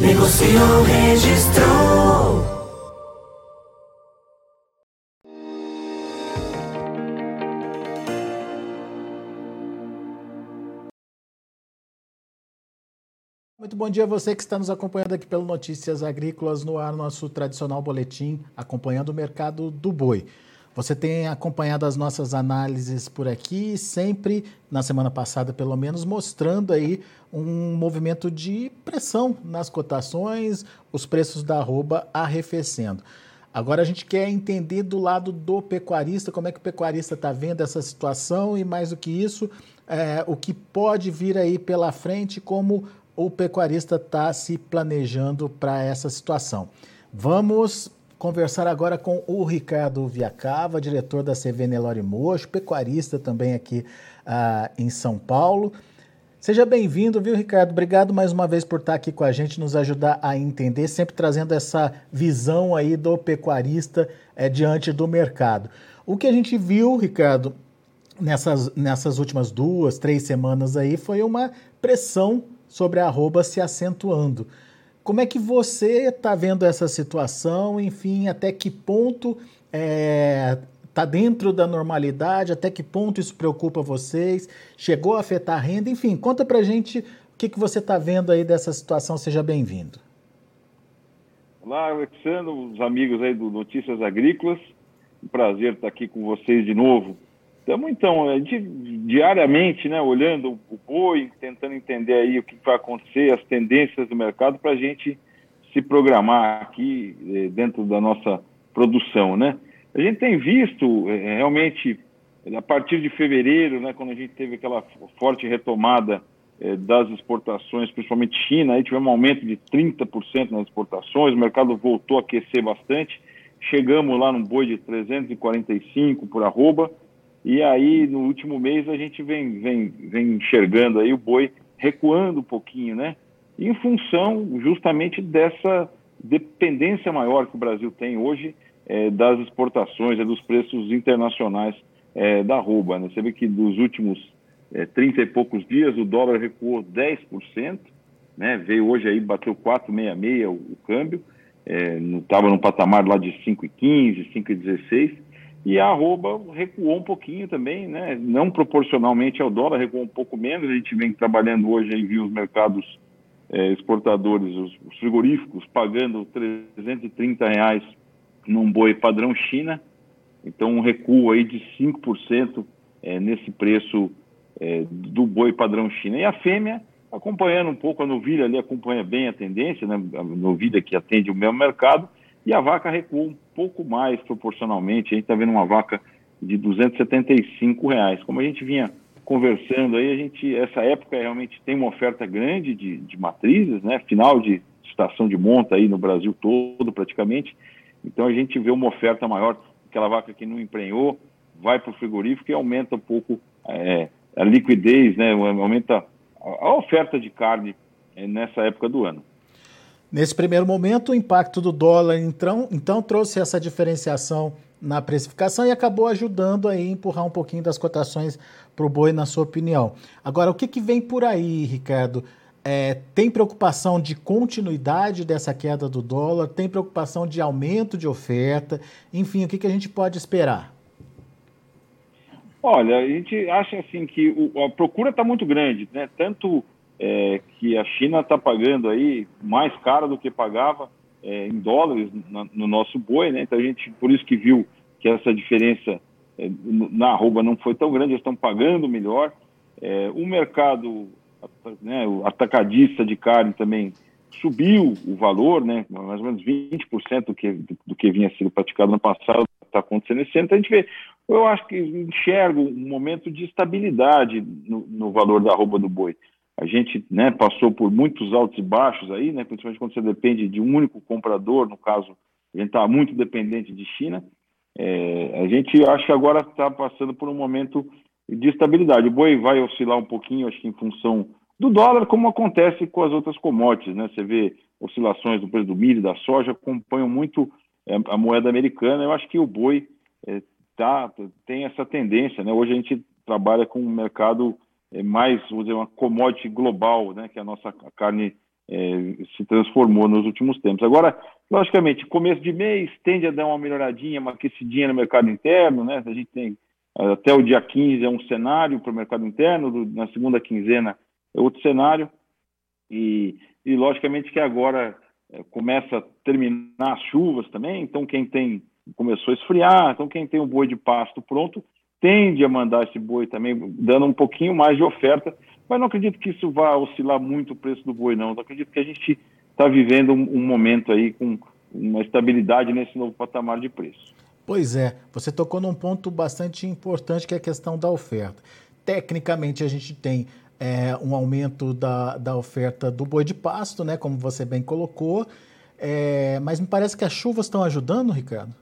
Negociou, registrou. Muito bom dia a você que está nos acompanhando aqui pelo Notícias Agrícolas no ar, nosso tradicional boletim acompanhando o mercado do boi. Você tem acompanhado as nossas análises por aqui, sempre, na semana passada pelo menos, mostrando aí um movimento de pressão nas cotações, os preços da arroba arrefecendo. Agora a gente quer entender do lado do pecuarista, como é que o pecuarista está vendo essa situação e mais do que isso, é, o que pode vir aí pela frente, como o pecuarista está se planejando para essa situação. Vamos conversar agora com o Ricardo Viacava, diretor da CV Nelore Mocho, pecuarista também aqui uh, em São Paulo. Seja bem-vindo, viu, Ricardo? Obrigado mais uma vez por estar aqui com a gente, nos ajudar a entender, sempre trazendo essa visão aí do pecuarista é, diante do mercado. O que a gente viu, Ricardo, nessas, nessas últimas duas, três semanas aí, foi uma pressão sobre a arroba se acentuando. Como é que você está vendo essa situação? Enfim, até que ponto está é, tá dentro da normalidade? Até que ponto isso preocupa vocês? Chegou a afetar a renda? Enfim, conta para gente o que, que você está vendo aí dessa situação. Seja bem-vindo. Olá, Alexandre, os amigos aí do Notícias Agrícolas. Um prazer estar aqui com vocês de novo Estamos, então, é, diariamente, né, olhando o boi, tentando entender aí o que vai acontecer, as tendências do mercado, para a gente se programar aqui é, dentro da nossa produção, né? A gente tem visto, é, realmente, a partir de fevereiro, né, quando a gente teve aquela forte retomada das exportações, principalmente China, aí tivemos um aumento de 30% nas exportações, o mercado voltou a aquecer bastante, chegamos lá num boi de 345 por arroba, e aí, no último mês, a gente vem, vem, vem enxergando aí o boi recuando um pouquinho, né? Em função justamente dessa dependência maior que o Brasil tem hoje é, das exportações, é, dos preços internacionais é, da arroba. Né? Você vê que dos últimos é, 30 e poucos dias o dólar recuou 10%, né? veio hoje aí, bateu 4,66 o, o câmbio, estava é, no patamar lá de 5,15, 5,16 e a arroba recuou um pouquinho também, né? não proporcionalmente ao dólar, recuou um pouco menos. A gente vem trabalhando hoje em viu os mercados é, exportadores, os, os, frigoríficos, pagando 330 reais num boi padrão China. Então, um recuo aí de 5% é, nesse preço é, do boi padrão China. E a fêmea, acompanhando um pouco, a novilha ali acompanha bem a tendência, né? a novilha que atende o mesmo mercado, e a vaca recuou um pouco mais proporcionalmente. A gente está vendo uma vaca de 275 reais. Como a gente vinha conversando aí, a gente essa época realmente tem uma oferta grande de, de matrizes, né? Final de estação de monta aí no Brasil todo praticamente. Então a gente vê uma oferta maior, aquela vaca que não emprenhou, vai para o frigorífico e aumenta um pouco é, a liquidez, né? Aumenta a oferta de carne é, nessa época do ano. Nesse primeiro momento, o impacto do dólar, então, então trouxe essa diferenciação na precificação e acabou ajudando a empurrar um pouquinho das cotações para o boi, na sua opinião. Agora, o que, que vem por aí, Ricardo? É, tem preocupação de continuidade dessa queda do dólar? Tem preocupação de aumento de oferta? Enfim, o que, que a gente pode esperar? Olha, a gente acha assim que a procura está muito grande, né? Tanto é, que a China está pagando aí mais caro do que pagava é, em dólares na, no nosso boi, né? Então a gente, por isso que viu que essa diferença é, na arroba não foi tão grande, eles estão pagando melhor. É, o mercado, né, o atacadista de carne também subiu o valor, né? Mais ou menos 20% do que, do, que vinha sendo praticado no passado está acontecendo esse ano. Então a gente vê, eu acho que enxergo um momento de estabilidade no, no valor da arroba do boi a gente né, passou por muitos altos e baixos aí, né, principalmente quando você depende de um único comprador, no caso, a gente está muito dependente de China. É, a gente acha que agora está passando por um momento de estabilidade. O boi vai oscilar um pouquinho, acho que em função do dólar, como acontece com as outras commodities, né? Você vê oscilações do preço do milho, da soja, acompanham muito é, a moeda americana. Eu acho que o boi é, tá, tem essa tendência, né? Hoje a gente trabalha com um mercado é, mais, vamos dizer, uma commodity global, né? Que a nossa carne é, se transformou nos últimos tempos. Agora, logicamente, começo de mês tende a dar uma melhoradinha, uma aquecidinha no mercado interno, né? A gente tem até o dia 15 é um cenário para o mercado interno, na segunda quinzena é outro cenário, e, e logicamente que agora é, começa a terminar as chuvas também, então quem tem, começou a esfriar, então quem tem o boi de pasto pronto, tende a mandar esse boi também, dando um pouquinho mais de oferta, mas não acredito que isso vá oscilar muito o preço do boi, não. Eu acredito que a gente está vivendo um, um momento aí com uma estabilidade nesse novo patamar de preço. Pois é, você tocou num ponto bastante importante que é a questão da oferta. Tecnicamente, a gente tem é, um aumento da, da oferta do boi de pasto, né, como você bem colocou, é, mas me parece que as chuvas estão ajudando, Ricardo?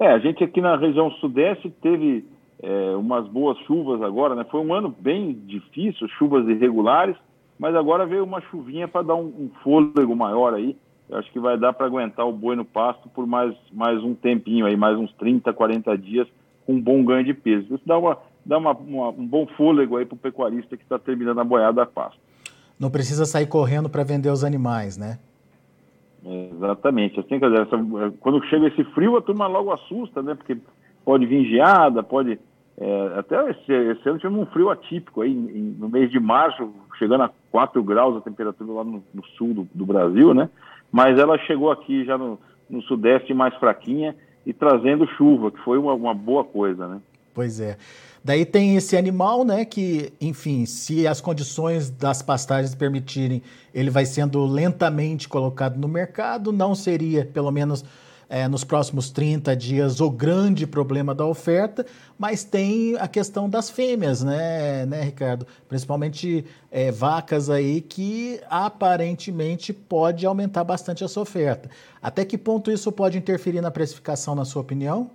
É, a gente aqui na região sudeste teve é, umas boas chuvas agora, né? Foi um ano bem difícil, chuvas irregulares, mas agora veio uma chuvinha para dar um, um fôlego maior aí. Eu acho que vai dar para aguentar o boi no pasto por mais, mais um tempinho aí, mais uns 30, 40 dias, com um bom ganho de peso. Isso dá, uma, dá uma, uma um bom fôlego aí para o pecuarista que está terminando a boiada a pasto. Não precisa sair correndo para vender os animais, né? Exatamente. Assim, quer dizer, essa, quando chega esse frio, a turma logo assusta, né? Porque pode vir geada, pode. É, até esse, esse, ano tivemos um frio atípico aí, em, no mês de março, chegando a 4 graus a temperatura lá no, no sul do, do Brasil, né? mas ela chegou aqui já no, no sudeste mais fraquinha e trazendo chuva, que foi uma, uma boa coisa, né? Pois é. Daí tem esse animal, né, que, enfim, se as condições das pastagens permitirem, ele vai sendo lentamente colocado no mercado, não seria, pelo menos é, nos próximos 30 dias o grande problema da oferta, mas tem a questão das fêmeas, né, né Ricardo? Principalmente é, vacas aí que aparentemente pode aumentar bastante essa oferta. Até que ponto isso pode interferir na precificação, na sua opinião?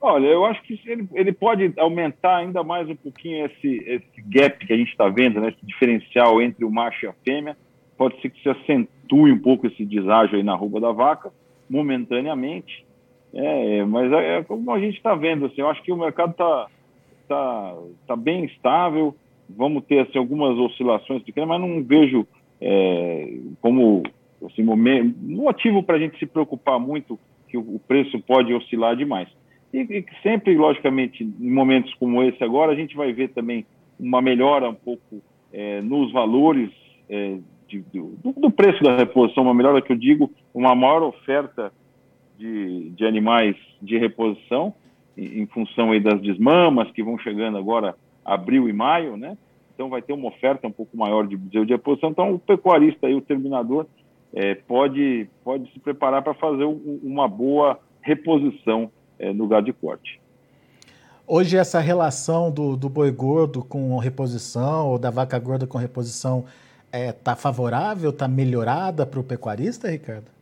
Olha, eu acho que ele, ele pode aumentar ainda mais um pouquinho esse, esse gap que a gente está vendo, né, esse diferencial entre o macho e a fêmea pode ser que se acentue um pouco esse deságio aí na roupa da vaca, momentaneamente. É, mas é, é como a gente está vendo, assim, eu acho que o mercado está tá, tá bem estável, vamos ter assim, algumas oscilações pequenas, mas não vejo é, como assim, motivo para a gente se preocupar muito que o, preço pode oscilar demais. E, e, sempre, logicamente, em momentos como esse agora, a gente vai ver também uma melhora um pouco é, nos valores é, de, do, do, preço da reposição, uma melhora que eu digo, uma maior oferta de, de animais de reposição, em, em, função aí das desmamas que vão chegando agora abril e maio, né? Então vai ter uma oferta um pouco maior de de reposição. Então o pecuarista aí, o terminador, é, pode, pode se preparar para fazer um, uma boa reposição é, no gado de corte. Hoje essa relação do, do boi gordo com reposição, ou da vaca gorda com reposição, está é, tá favorável, está melhorada para o pecuarista, Ricardo?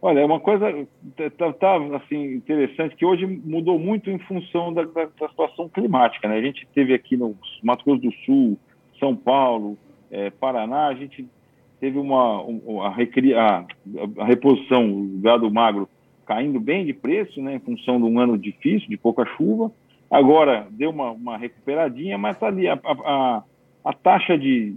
Olha, é uma coisa tá, tá, assim interessante que hoje mudou muito em função da, da, da, situação climática. Né? A gente teve aqui no Mato Grosso do Sul, São Paulo, é, Paraná, a gente teve uma, a, a, reposição do gado magro caindo bem de preço, né, em função de um ano difícil, de pouca chuva. Agora deu uma, uma recuperadinha, mas está ali a, a, a taxa de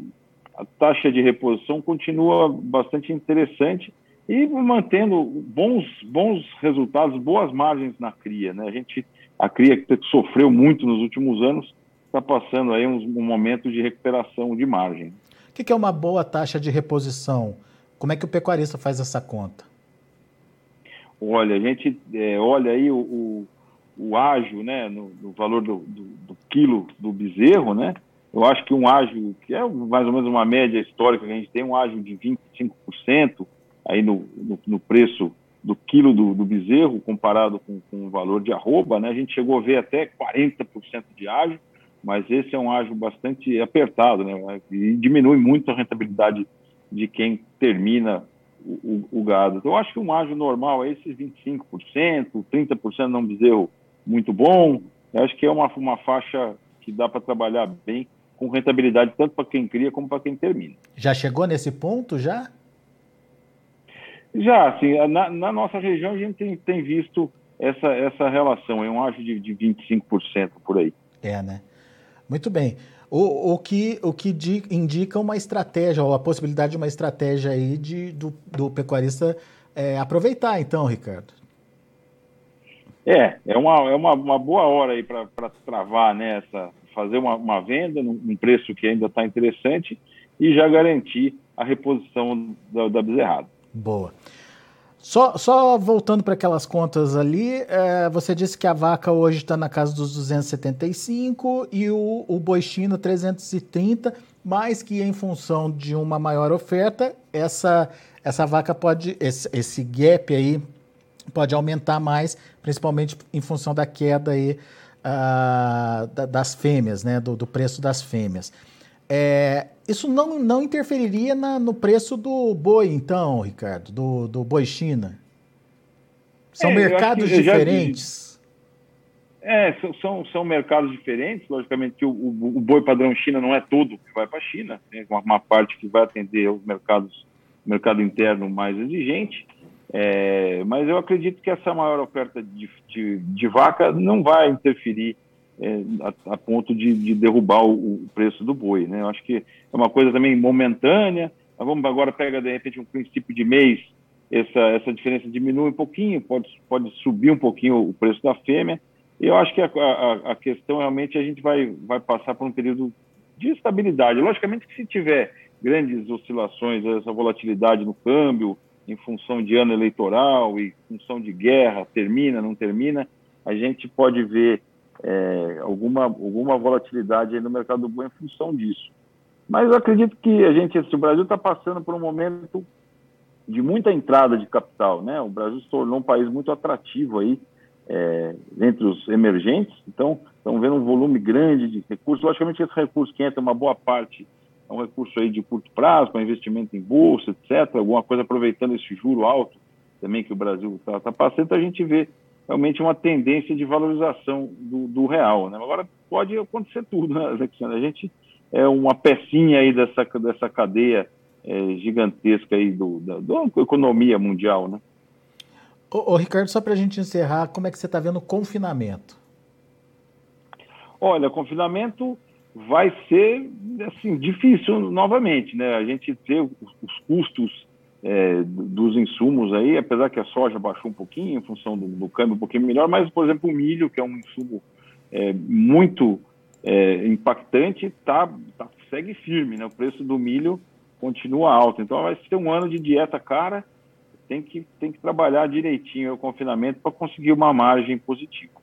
a taxa de reposição continua bastante interessante e mantendo bons, bons resultados, boas margens na cria. Né? A gente, a cria que sofreu muito nos últimos anos, está passando aí um, um, momento de recuperação de margem. O que, que é uma boa taxa de reposição? Como é que o pecuarista faz essa conta? Olha, a gente é, olha aí o, o, o ágio, né, no, no valor do, do, do, quilo do bezerro, né, eu acho que um ágio, que é mais ou menos uma média histórica que a gente tem, um ágio de 25% aí no, no, no, preço do quilo do, do bezerro comparado com, com, o valor de arroba, né? A gente chegou a ver até 40% de ágio. mas esse é um ágio bastante apertado, né? E diminui muito a rentabilidade de quem termina o, o, o gado. Então, eu acho que um ágio normal é esses 25%, 30% não bezerro muito bom. Eu acho que é uma, uma faixa que dá para trabalhar bem com rentabilidade tanto para quem cria como para quem termina. Já chegou nesse ponto já? Já, assim, na, na nossa região a gente tem, tem visto essa, essa relação, é um ágio de, de 25% por aí. É, né? Muito bem. O, o que, o que di, indica uma estratégia, ou a possibilidade de uma estratégia aí de, do, do pecuarista é, aproveitar, então, Ricardo. É, é uma, é uma, uma boa hora aí para travar nessa, né, fazer uma, uma venda num preço que ainda está interessante e já garantir a reposição da, da bezerrada. Boa. Só, só voltando para aquelas contas ali, é, você disse que a vaca hoje está na casa dos 275 e o, o boi chino 330, mas que em função de uma maior oferta, essa, essa vaca pode, esse, esse gap aí pode aumentar mais, principalmente em função da queda aí, uh, das fêmeas, né, do, do preço das fêmeas. É, isso não, não interferiria na, no preço do boi, então, Ricardo, do, do boi China? São é, mercados diferentes? É, são, são, são, mercados diferentes. Logicamente que o, o, o, boi padrão China não é todo que vai para a China, tem uma, uma, parte que vai atender os mercados, mercado interno mais exigente. É, mas eu acredito que essa maior oferta de, de, de vaca não vai interferir é, a, a, ponto de, de derrubar o, o, preço do boi. Né? Eu acho que é uma coisa também momentânea. Nós vamos agora pega de repente um princípio de mês, essa, essa diferença diminui um pouquinho, pode, pode subir um pouquinho o preço da fêmea. E eu acho que a, a, a questão realmente a gente vai, vai passar por um período de estabilidade. Logicamente que se tiver grandes oscilações, essa volatilidade no câmbio, em função de ano eleitoral e função de guerra, termina, não termina, a gente pode ver é, alguma, alguma volatilidade no mercado do boi em função disso. Mas eu acredito que a gente, o Brasil está passando por um momento de muita entrada de capital, né? O Brasil se tornou um país muito atrativo aí é, entre os emergentes, então estamos vendo um volume grande de recursos. Logicamente, esse recurso que entra, uma boa parte é um recurso aí de curto prazo, para investimento em bolsa, etc. Alguma coisa aproveitando esse juro alto também que o Brasil está tá passando, então a gente vê realmente uma tendência de valorização do, do real. Né? Agora, pode acontecer tudo, né, Alexandre? A gente é uma pecinha aí dessa, dessa cadeia é, gigantesca aí do, da, da, economia mundial, né? Ô, ô Ricardo, só para a gente encerrar, como é que você está vendo o confinamento? Olha, confinamento vai ser assim difícil novamente, né? A gente ter os custos é, dos insumos aí, apesar que a soja baixou um pouquinho em função do, do câmbio um pouquinho melhor, mas, por exemplo, o milho, que é um insumo é, muito é, impactante, tá, tá, segue firme, né? O preço do milho continua alto. Então vai ser um ano de dieta cara, tem que, tem que trabalhar direitinho o confinamento para conseguir uma margem positiva.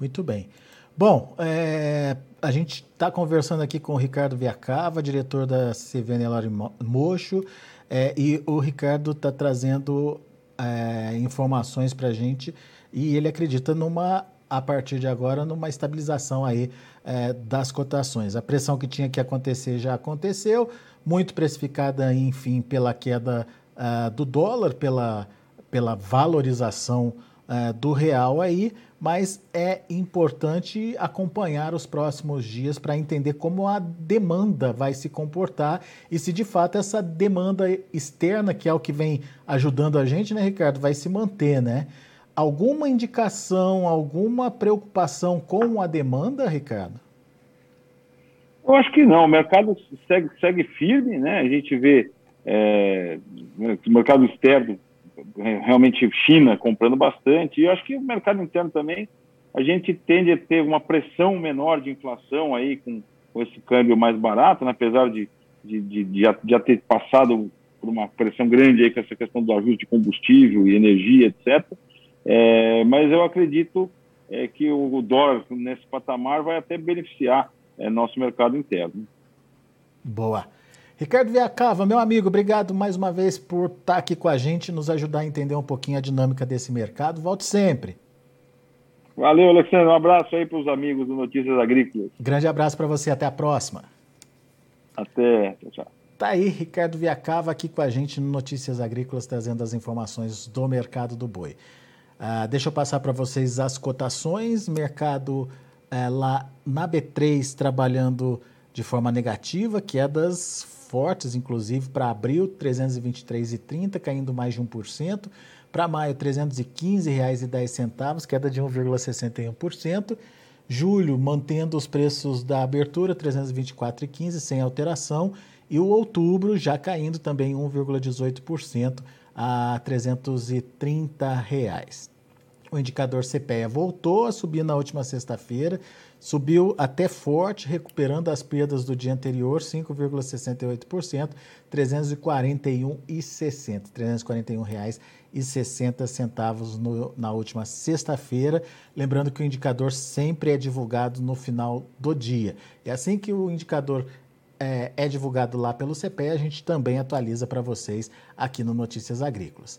Muito bem. Bom, é, a gente está conversando aqui com o Ricardo Viacava, diretor da CVN Lori Mocho. É, e o Ricardo está trazendo é, informações para a gente e ele acredita numa, a partir de agora, numa estabilização aí é, das cotações. A pressão que tinha que acontecer já aconteceu, muito precificada, enfim, pela queda uh, do dólar, pela, pela valorização uh, do real aí, mas é importante acompanhar os próximos dias para entender como a demanda vai se comportar e se de fato essa demanda externa, que é o que vem ajudando a gente, né, Ricardo, vai se manter, né? Alguma indicação, alguma preocupação com a demanda, Ricardo? Eu acho que não. O mercado segue, segue firme, né? A gente vê é, o mercado externo realmente China comprando bastante, e eu acho que o mercado interno também, a gente tende a ter uma pressão menor de inflação aí com, com esse câmbio mais barato, né? apesar de, de, de, de, já, já ter passado por uma pressão grande aí com essa questão do ajuste de combustível e energia, etc. É, mas eu acredito é, que o, dólar nesse patamar vai até beneficiar é, nosso mercado interno. Boa. Ricardo Viacava, meu amigo, obrigado mais uma vez por estar aqui com a gente, nos ajudar a entender um pouquinho a dinâmica desse mercado. Volte sempre. Valeu, Alexandre. Um abraço aí para os amigos do Notícias Agrícolas. Grande abraço para você. Até a próxima. Até. Tchau, tchau. Tá aí, Ricardo Viacava aqui com a gente no Notícias Agrícolas, trazendo as informações do mercado do boi. Uh, deixa eu passar para vocês as cotações. Mercado uh, lá na B3 trabalhando de forma negativa, quedas fortes, inclusive para abril, R$ 323,30, caindo mais de 1%. Para maio, R$ 315,10, queda de 1,61%. Julho, mantendo os preços da abertura, R$ 324,15, sem alteração. E o outubro já caindo também 1,18% a 330 reais. O indicador CPEA voltou a subir na última sexta-feira, subiu até forte, recuperando as perdas do dia anterior, 5,68%, R$ 341,60, R$ 341,60 centavos na última sexta-feira. Lembrando que o indicador sempre é divulgado no final do dia. É assim que o indicador é, é divulgado lá pelo CPE, a gente também atualiza para vocês aqui no Notícias Agrícolas.